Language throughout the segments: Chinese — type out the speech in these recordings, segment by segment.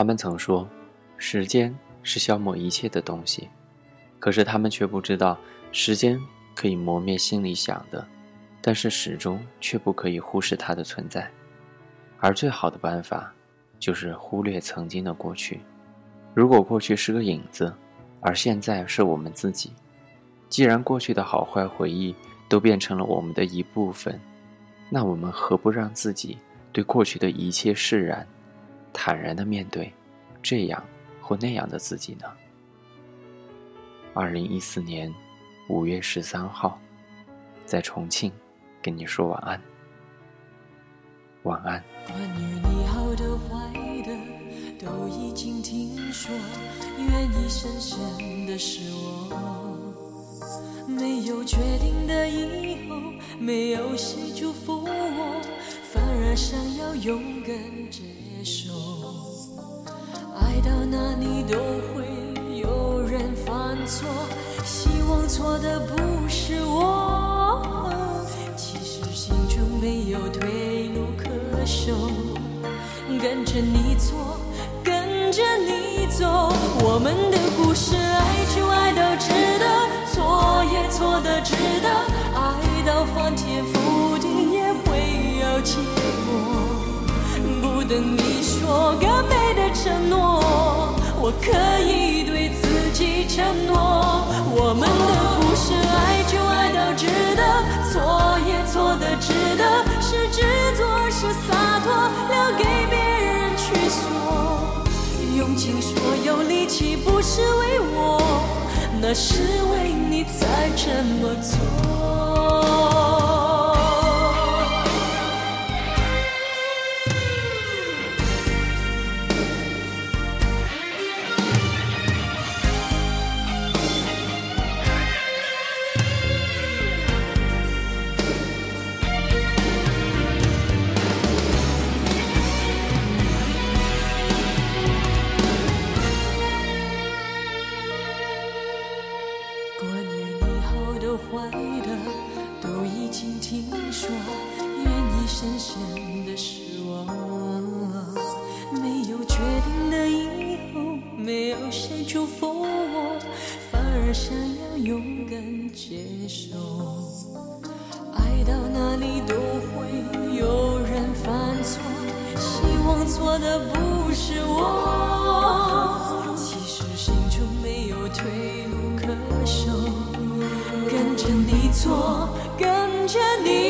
他们曾说，时间是消磨一切的东西，可是他们却不知道，时间可以磨灭心里想的，但是始终却不可以忽视它的存在。而最好的办法，就是忽略曾经的过去。如果过去是个影子，而现在是我们自己，既然过去的好坏回忆都变成了我们的一部分，那我们何不让自己对过去的一切释然？坦然的面对这样或那样的自己呢？二零一四年五月十三号，在重庆跟你说晚安，晚安。关于你好的坏的都已经听说，愿意深深的是。有决定的以后，没有谁祝福我，反而想要勇敢接受。爱到哪里都会有人犯错，希望错的不是我。其实心中没有退路可守，跟着你错，跟着你走。我们的故事，爱就爱到值，错的值得，爱到翻天覆地也会有结果。不等你说更美的承诺，我可以对自己承诺。那是为你才这么做。愿意深深的是我。没有决定的以后，没有谁祝福我，反而想要勇敢接受。爱到哪里都会有人犯错，希望错的不是我。其实心中没有退路可守，跟着你错，跟着你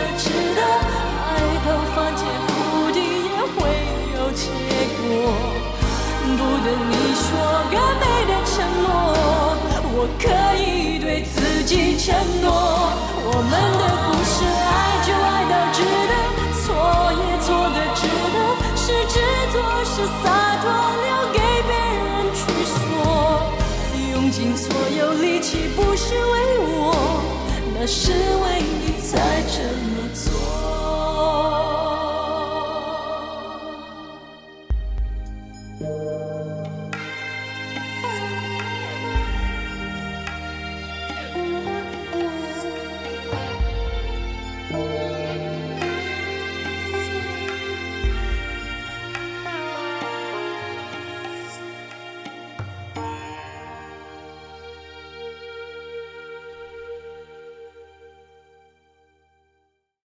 可以对自己承诺。我们的故事，爱就爱到值得，错也错的值得，是执着是洒脱，留给别人去说。用尽所有力气，不是为我，那是为你才这么。